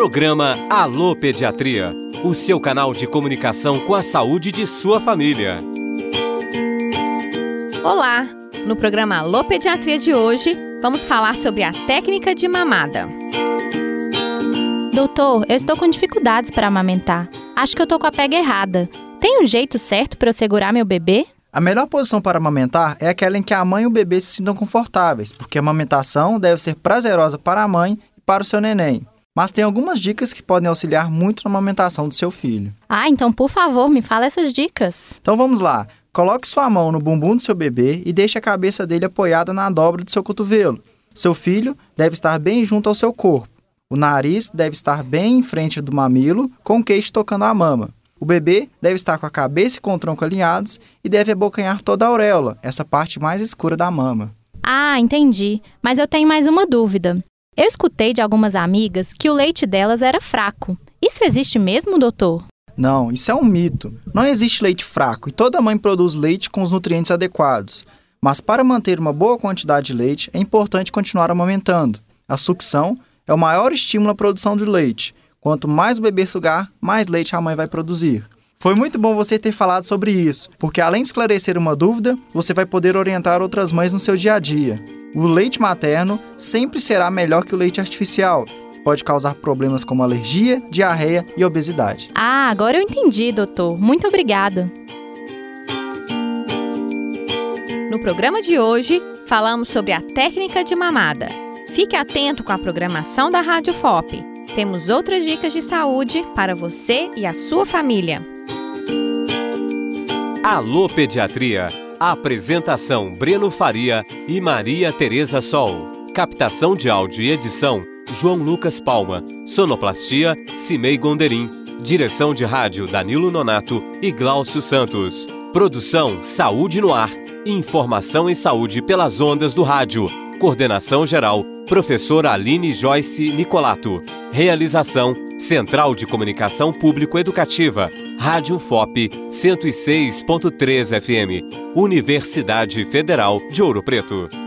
Programa Alô Pediatria, o seu canal de comunicação com a saúde de sua família. Olá! No programa Alô Pediatria de hoje, vamos falar sobre a técnica de mamada. Doutor, eu estou com dificuldades para amamentar. Acho que eu tô com a pega errada. Tem um jeito certo para eu segurar meu bebê? A melhor posição para amamentar é aquela em que a mãe e o bebê se sintam confortáveis, porque a amamentação deve ser prazerosa para a mãe e para o seu neném. Mas tem algumas dicas que podem auxiliar muito na amamentação do seu filho. Ah, então por favor, me fala essas dicas. Então vamos lá. Coloque sua mão no bumbum do seu bebê e deixe a cabeça dele apoiada na dobra do seu cotovelo. Seu filho deve estar bem junto ao seu corpo. O nariz deve estar bem em frente do mamilo, com o queixo tocando a mama. O bebê deve estar com a cabeça e com o tronco alinhados e deve abocanhar toda a auréola, essa parte mais escura da mama. Ah, entendi. Mas eu tenho mais uma dúvida. Eu escutei de algumas amigas que o leite delas era fraco. Isso existe mesmo, doutor? Não, isso é um mito. Não existe leite fraco e toda mãe produz leite com os nutrientes adequados. Mas para manter uma boa quantidade de leite, é importante continuar amamentando. A sucção é o maior estímulo à produção de leite Quanto mais o bebê sugar, mais leite a mãe vai produzir. Foi muito bom você ter falado sobre isso, porque além de esclarecer uma dúvida, você vai poder orientar outras mães no seu dia a dia. O leite materno sempre será melhor que o leite artificial, pode causar problemas como alergia, diarreia e obesidade. Ah, agora eu entendi, doutor. Muito obrigada. No programa de hoje, falamos sobre a técnica de mamada. Fique atento com a programação da Rádio FOP. Temos outras dicas de saúde para você e a sua família. Alô Pediatria. Apresentação Breno Faria e Maria Tereza Sol. Captação de áudio e edição João Lucas Palma. Sonoplastia Cimei Gonderim. Direção de rádio Danilo Nonato e Gláucio Santos. Produção Saúde no Ar. Informação em saúde pelas ondas do rádio. Coordenação geral Professora Aline Joyce Nicolato. Realização: Central de Comunicação Público Educativa. Rádio FOP 106.3 FM. Universidade Federal de Ouro Preto.